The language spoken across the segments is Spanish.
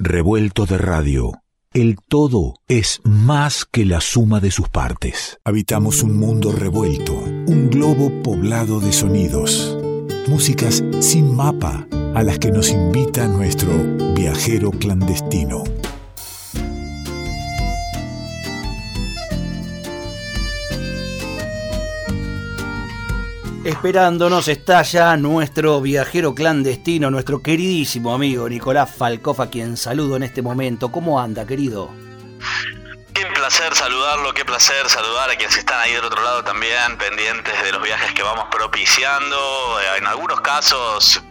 Revuelto de radio. El todo es más que la suma de sus partes. Habitamos un mundo revuelto, un globo poblado de sonidos, músicas sin mapa a las que nos invita nuestro viajero clandestino. Esperándonos está ya nuestro viajero clandestino, nuestro queridísimo amigo Nicolás Falcoff, a quien saludo en este momento. ¿Cómo anda, querido? Qué placer saludarlo, qué placer saludar a quienes están ahí del otro lado también, pendientes de los viajes que vamos propiciando. En algunos casos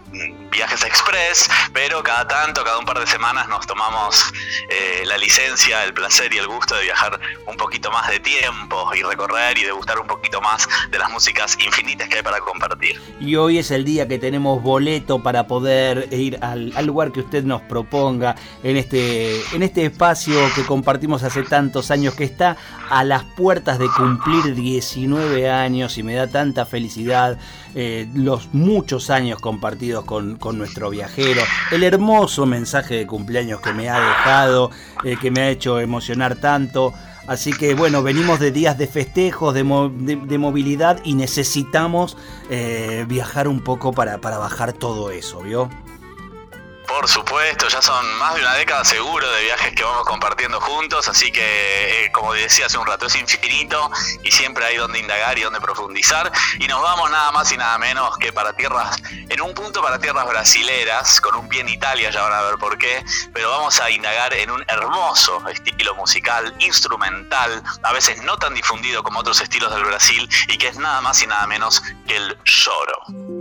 viajes express, pero cada tanto, cada un par de semanas nos tomamos eh, la licencia, el placer y el gusto de viajar un poquito más de tiempo y recorrer y degustar un poquito más de las músicas infinitas que hay para compartir. Y hoy es el día que tenemos boleto para poder ir al, lugar que usted nos proponga en este, en este espacio que compartimos hace tantos años, que está a las puertas de cumplir 19 años y me da tanta felicidad eh, los muchos años compartidos con, nuestro viajero, el hermoso mensaje de cumpleaños que me ha dejado, eh, que me ha hecho emocionar tanto. Así que bueno, venimos de días de festejos, de, movilidad y necesitamos eh, viajar un poco para, para bajar todo eso, ¿vio? Por supuesto, ya son más de una década seguro de viajes que vamos compartiendo juntos, así que eh, como decía hace un rato es infinito y siempre hay donde indagar y donde profundizar y nos vamos nada más y nada menos que para tierras, en un punto para tierras brasileras, con un pie en Italia, ya van a ver por qué, pero vamos a indagar en un hermoso estilo musical, instrumental, a veces no tan difundido como otros estilos del Brasil y que es nada más y nada menos que el lloro.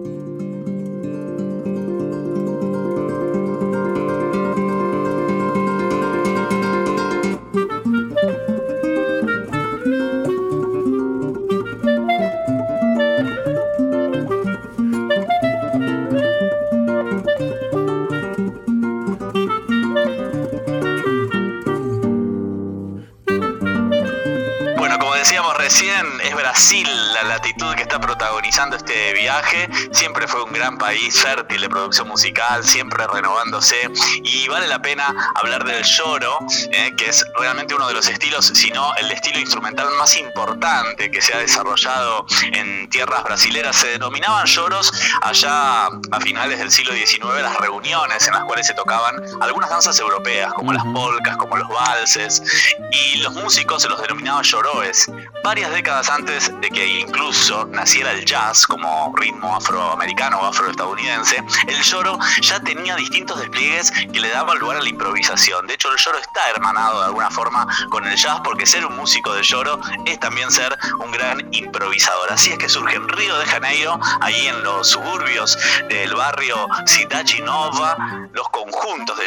Brasil protagonizando este viaje. Siempre fue un gran país fértil de producción musical, siempre renovándose. Y vale la pena hablar del lloro, eh, que es realmente uno de los estilos, si no el estilo instrumental más importante que se ha desarrollado en tierras brasileras. Se denominaban lloros allá a finales del siglo XIX, las reuniones en las cuales se tocaban algunas danzas europeas, como las polcas, como los valses, y los músicos se los denominaban lloroes varias décadas antes de que incluso naciera el jazz como ritmo afroamericano o afroestadounidense, el lloro ya tenía distintos despliegues que le daban lugar a la improvisación. De hecho, el lloro está hermanado de alguna forma con el jazz porque ser un músico de lloro es también ser un gran improvisador. Así es que surge en Río de Janeiro, ahí en los suburbios del barrio Cidade Nova, los conjuntos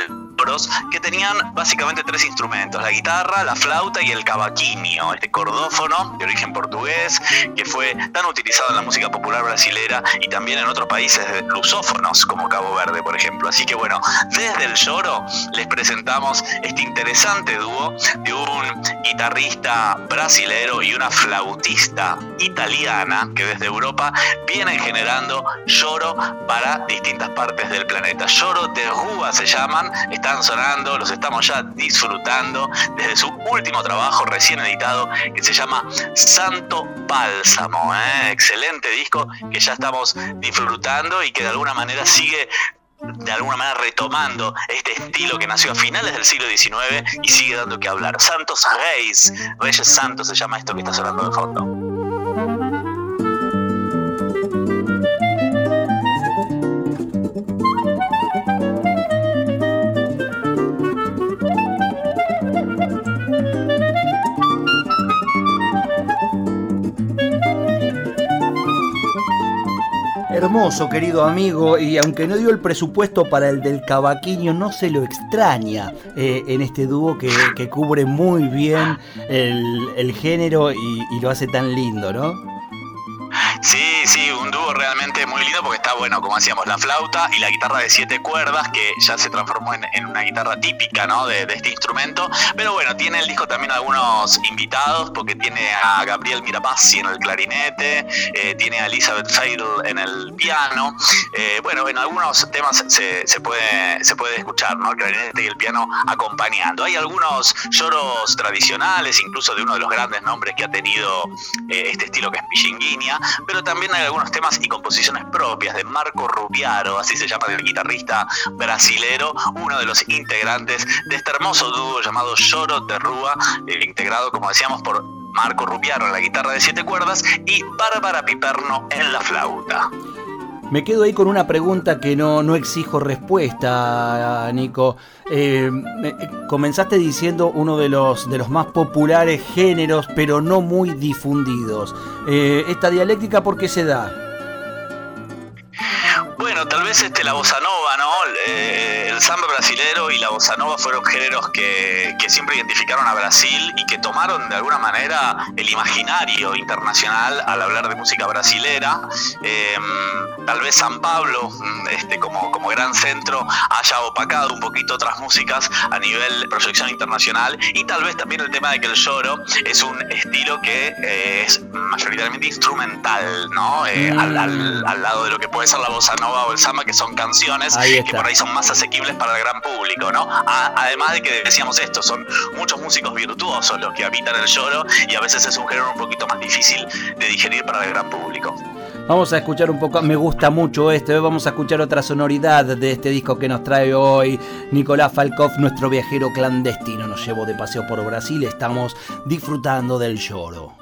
que tenían básicamente tres instrumentos, la guitarra, la flauta y el cavaquinho, este cordófono de origen portugués que fue tan utilizado en la música popular brasilera y también en otros países lusófonos como Cabo Verde, por ejemplo. Así que bueno, desde el lloro les presentamos este interesante dúo de un guitarrista brasilero y una flautista italiana que desde Europa vienen generando lloro para distintas partes del planeta. Lloro de Rúa se llaman, están sonando, los estamos ya disfrutando desde su último trabajo recién editado que se llama Santo Bálsamo. ¿eh? Excelente disco que ya estamos disfrutando y que de alguna manera sigue de alguna manera retomando este estilo que nació a finales del siglo XIX y sigue dando que hablar. Santos Reis, Reyes Santos se llama esto que está sonando de fondo. Hermoso, querido amigo, y aunque no dio el presupuesto para el del cavaquinho, no se lo extraña eh, en este dúo que, cubre muy bien el, género y, y lo hace tan lindo, ¿no? Realmente muy lindo porque está bueno, como decíamos, la flauta y la guitarra de siete cuerdas, que ya se transformó en, una guitarra típica de, este instrumento. Pero bueno, tiene el disco también algunos invitados, porque tiene a Gabriel Mirapazzi en el clarinete, eh, tiene a Elizabeth Feidel en el piano. Eh, bueno, en algunos temas se, se, puede, se puede escuchar ¿no? el clarinete y el piano acompañando. Hay algunos lloros tradicionales, incluso de uno de los grandes nombres que ha tenido eh, este estilo que es Pichinguinia, pero también hay algunos temas y composiciones propias de Marco Rubiaro, así se llama el guitarrista brasilero, uno de los integrantes de este hermoso dúo llamado Lloro de Rúa, eh, integrado, como decíamos, por Marco Rubiaro en la guitarra de siete cuerdas y Bárbara Piperno en la flauta. Me quedo ahí con una pregunta que no, no exijo respuesta, Nico. Eh, comenzaste diciendo uno de los, de los más populares géneros, pero no muy difundidos. Eh, ¿Esta dialéctica por qué se da? Bueno, tal vez este, la bossa nova, ¿no? Eh, el samba brasilero y la bossa nova fueron géneros que, siempre identificaron a Brasil y que tomaron de alguna manera el imaginario internacional al hablar de música brasilera. Em, tal vez San Pablo, mm, este, como, como gran centro, haya opacado un poquito otras músicas a nivel proyección internacional y tal vez también el tema de que el lloro es un estilo que eh, es mayoritariamente instrumental, ¿no? Eh, mm. al, lado de lo que puede ser la bossa nova o el samba, que son canciones que por ahí son más asequibles para el gran público, ¿no? además de que decíamos esto, son muchos músicos virtuosos los que habitan el lloro y a veces es un género un poquito más difícil de digerir para el gran público. Vamos a escuchar un poco, me gusta mucho esto, vamos a escuchar otra sonoridad de este disco que nos trae hoy Nicolás Falkov, nuestro viajero clandestino. Nos llevó de paseo por Brasil, estamos disfrutando del lloro.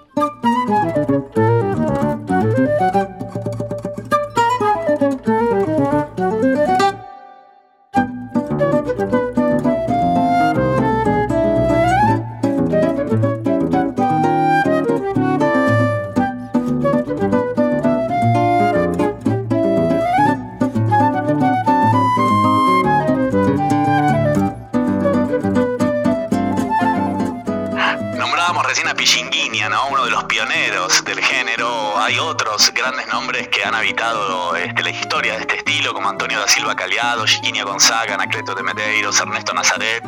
Gonzaga, Anacleto de Medeiros, Ernesto Nazaret,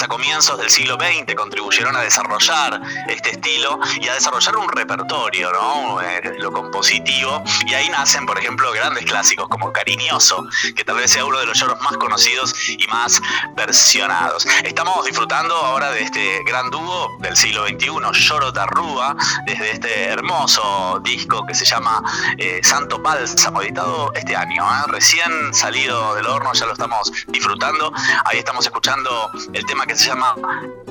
a comienzos del siglo XX contribuyeron a desarrollar este estilo y a desarrollar un repertorio, ¿no? Eh, lo compositivo. Y ahí nacen, por ejemplo, grandes clásicos como Cariñoso, que tal vez sea uno de los lloros más conocidos y más versionados. Estamos disfrutando ahora de este gran dúo del siglo XXI, Lloro Tarrúa, desde este hermoso disco que se llama eh, Santo Bálsamo, editado este año, ¿eh? recién salido del horno, ya lo estamos disfrutando. Ahí estamos escuchando el tema que se llama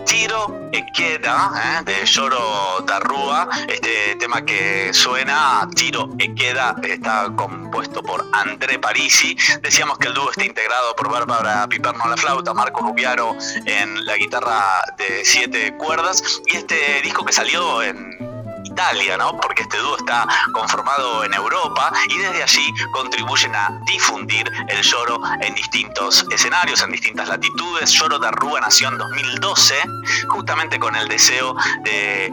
Tiro e Queda, ¿eh? de Lloro Tarrúa. Este tema que suena Tiro e Queda está compuesto por André Parisi. Decíamos que el dúo está integrado por Bárbara Piperno en la flauta, Marco Rubiaro en la guitarra de siete cuerdas. Y este disco que salió en Italia, ¿no? Porque este dúo está conformado en Europa y desde allí contribuyen a difundir el lloro en distintos escenarios, en distintas latitudes. Lloro de Arrua nació en 2012, justamente con el deseo de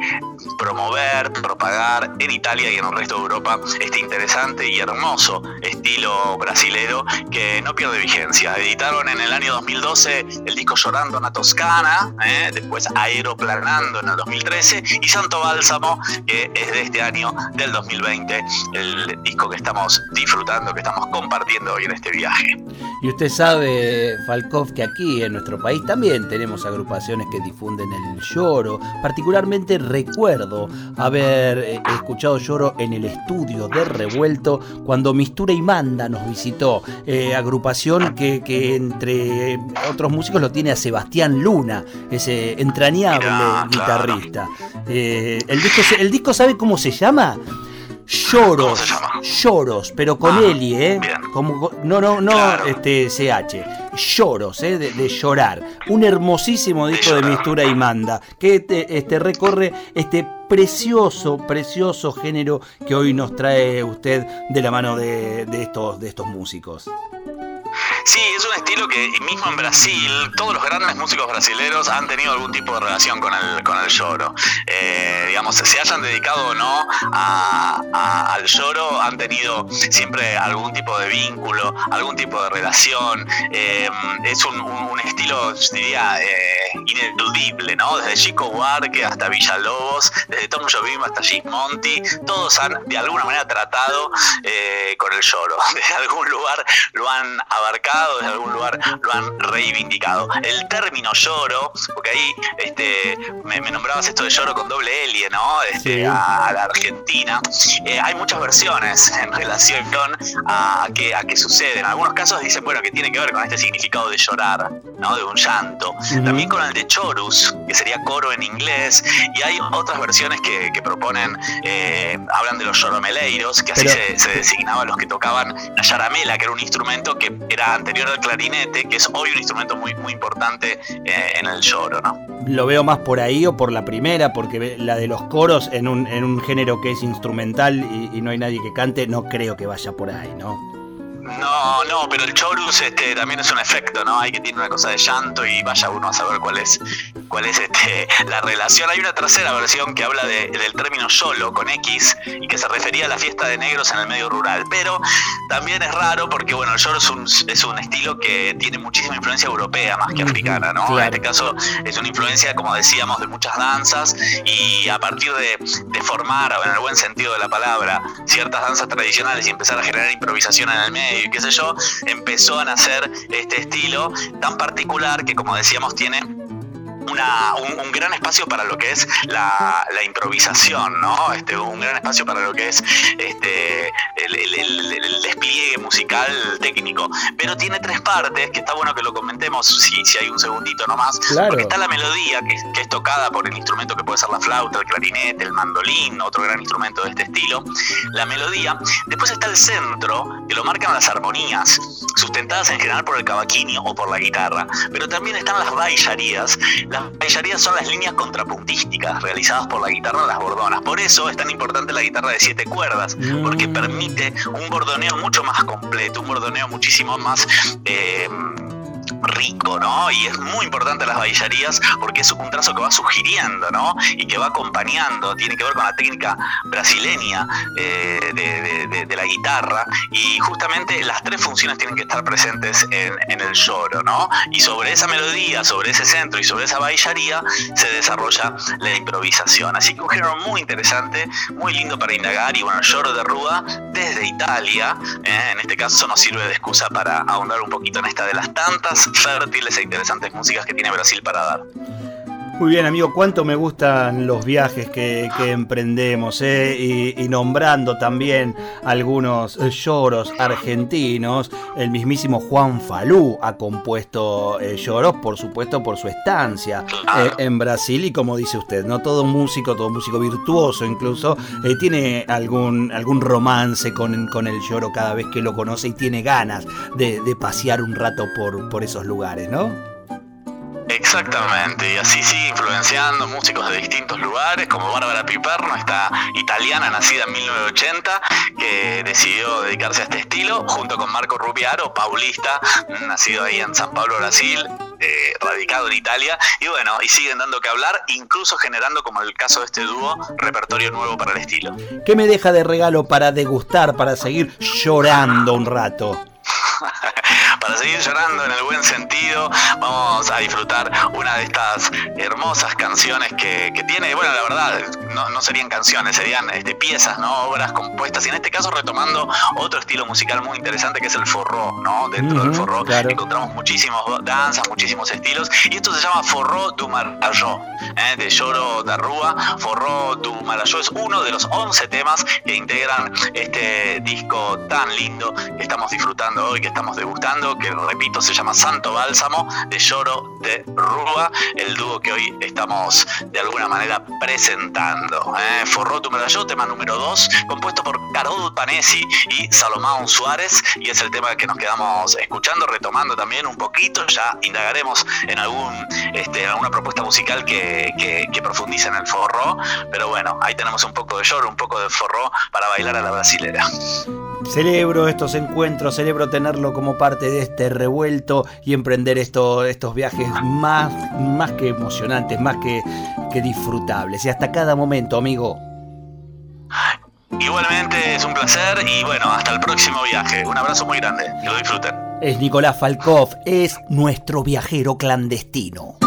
promover, propagar en Italia y en el resto de Europa este interesante y hermoso estilo brasilero que no pierde vigencia. Editaron en el año 2012 el disco Llorando en la Toscana, ¿eh? después Aeroplanando en el 2013 y Santo Bálsamo, que es de este año, del 2020, el disco que estamos disfrutando, que estamos compartiendo hoy en este viaje. Y usted sabe, Falkov, que aquí en nuestro país también tenemos agrupaciones que difunden el lloro. Particularmente recuerdo haber eh, escuchado lloro en el estudio de Revuelto cuando Mistura y Manda nos visitó. Eh, agrupación que, entre otros músicos lo tiene a Sebastián Luna, ese entrañable guitarrista. Eh, el, disco, el disco, ¿sabe cómo se llama? Lloros, lloros, pero con ah, Eli, ¿eh? Como, no, no, no, este, CH. Lloros, ¿eh? De, llorar. Un hermosísimo disco de, mistura y manda, que este, recorre este precioso, precioso género que hoy nos trae usted de la mano de, estos, de estos músicos. Sí, es un estilo que mismo en Brasil, todos los grandes músicos brasileños han tenido algún tipo de relación con el, con el lloro. Eh, digamos, se hayan dedicado o no al lloro, han tenido siempre algún tipo de vínculo, algún tipo de relación. Eh, es un, estilo, diría, eh, ineludible, ¿no? Desde Chico Buarque hasta Villalobos, desde Tom Jobim hasta Monty, todos han de alguna manera tratado con el lloro. Desde algún lugar lo han abarcado, desde algún lugar lo han reivindicado. El término lloro, porque ahí este, me, nombrabas esto de lloro con doble L, ¿no? Este, a, la Argentina. Eh, hay muchas versiones en relación a qué, a qué sucede. En algunos casos dicen, bueno, que tiene que ver con este significado de llorar, ¿no? De un llanto. También con el de chorus, que sería coro en inglés. Y hay otras versiones que, proponen, eh, hablan de los lloromeleiros, que así se, se designaban los que tocaban la yaramela, que era un instrumento que era anterior al clarinete, que es hoy un instrumento muy, muy importante eh, en el lloro, ¿no? Lo veo más por ahí o por la primera, porque la de los coros en un, en un género que es instrumental y, y no hay nadie que cante, no creo que vaya por ahí, ¿no? No, no, pero el chorus este, también es un efecto, ¿no? Hay que tiene una cosa de llanto y vaya uno a saber cuál es, cuál es este, la relación. Hay una tercera versión que habla del término solo con X y que se refería a la fiesta de negros en el medio rural. Pero también es raro porque, bueno, el choro es un, es un estilo que tiene muchísima influencia europea más que africana, ¿no? En este caso es una influencia, como decíamos, de muchas danzas y a partir de, de formar, en el buen sentido de la palabra, ciertas danzas tradicionales y empezar a generar improvisación en el medio qué sé yo, empezó a nacer este estilo tan particular que como decíamos tiene un, gran espacio para lo que es la, improvisación, ¿no? Este, un gran espacio para lo que es este, el, despliegue musical técnico. Pero tiene tres partes, que está bueno que lo comentemos si, si hay un segundito nomás. Porque está la melodía, que, es tocada por el instrumento que puede ser la flauta, el clarinete, el mandolín, otro gran instrumento de este estilo. La melodía. Después está el centro, que lo marcan las armonías, sustentadas en general por el cavaquinho o por la guitarra. Pero también están las bailarías, las son las líneas contrapuntísticas realizadas por la guitarra de las bordonas. Por eso es tan importante la guitarra de siete cuerdas, porque mm. permite un bordoneo mucho más completo, un bordoneo muchísimo más... Eh, rico, ¿no? Y es muy importante las bailarías porque es un trazo que va sugiriendo, ¿no? Y que va acompañando, tiene que ver con la técnica brasileña eh, de, la guitarra y justamente las tres funciones tienen que estar presentes en, el lloro, ¿no? Y sobre esa melodía, sobre ese centro y sobre esa bailaría se desarrolla la improvisación. Así que un género muy interesante, muy lindo para indagar y bueno, lloro de Rúa desde Italia, ¿eh? en este caso nos sirve de excusa para ahondar un poquito en esta de las tantas fértiles e interesantes músicas que tiene Brasil para dar. Muy bien, amigo, cuánto me gustan los viajes que, emprendemos, eh? y, nombrando también algunos lloros argentinos. El mismísimo Juan Falú ha compuesto eh, lloros, por supuesto, por su estancia eh, en Brasil. Y como dice usted, no todo músico, todo músico virtuoso incluso, tiene algún, algún romance con, con, el lloro cada vez que lo conoce y tiene ganas de, de pasear un rato por, por esos lugares, ¿no? Exactamente, y así sigue influenciando músicos de distintos lugares, como Bárbara Piperno, esta italiana nacida en 1980, que decidió dedicarse a este estilo, junto con Marco Rubiaro, paulista, nacido ahí en San Pablo, Brasil, eh, radicado en Italia, y bueno, y siguen dando que hablar, incluso generando, como el caso de este dúo, repertorio nuevo para el estilo. ¿Qué me deja de regalo para degustar, para seguir llorando un rato? Para seguir llorando en el buen sentido, vamos a disfrutar una de estas hermosas canciones que, tiene, bueno, la verdad, no, serían canciones, serían este, piezas, ¿no? Obras compuestas, y en este caso retomando otro estilo musical muy interesante que es el forró, ¿no? Dentro del forró encontramos muchísimos danzas, muchísimos estilos, y esto se llama Forró du Marajó, ¿eh? de Lloro de Rúa, Forró du Marajó es uno de los 11 temas que integran este disco tan lindo que estamos disfrutando hoy, que estamos degustando, que repito se llama Santo Bálsamo de Lloro de Rúa, el dúo que hoy estamos de alguna manera presentando. ¿eh? Forró tu medallo, tema número 2, compuesto por Carol Panesi y Salomón Suárez, y es el tema que nos quedamos escuchando, retomando también un poquito, ya indagaremos en algún este, alguna propuesta musical que, que profundice en el forró, pero bueno, ahí tenemos un poco de lloro, un poco de forró para bailar a la brasilera. Celebro estos encuentros, celebro tenerlo como parte de este revuelto y emprender estos viajes más, más que emocionantes, más que, que disfrutables. Y hasta cada momento, amigo. Igualmente es un placer y bueno, hasta el próximo viaje. Un abrazo muy grande, que lo disfruten. Es Nicolás Falkov, es nuestro viajero clandestino.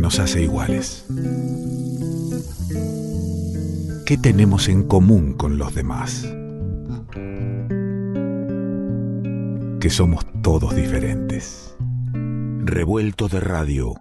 Nos hace iguales? ¿Qué tenemos en común con los demás? Que somos todos diferentes. Revuelto de radio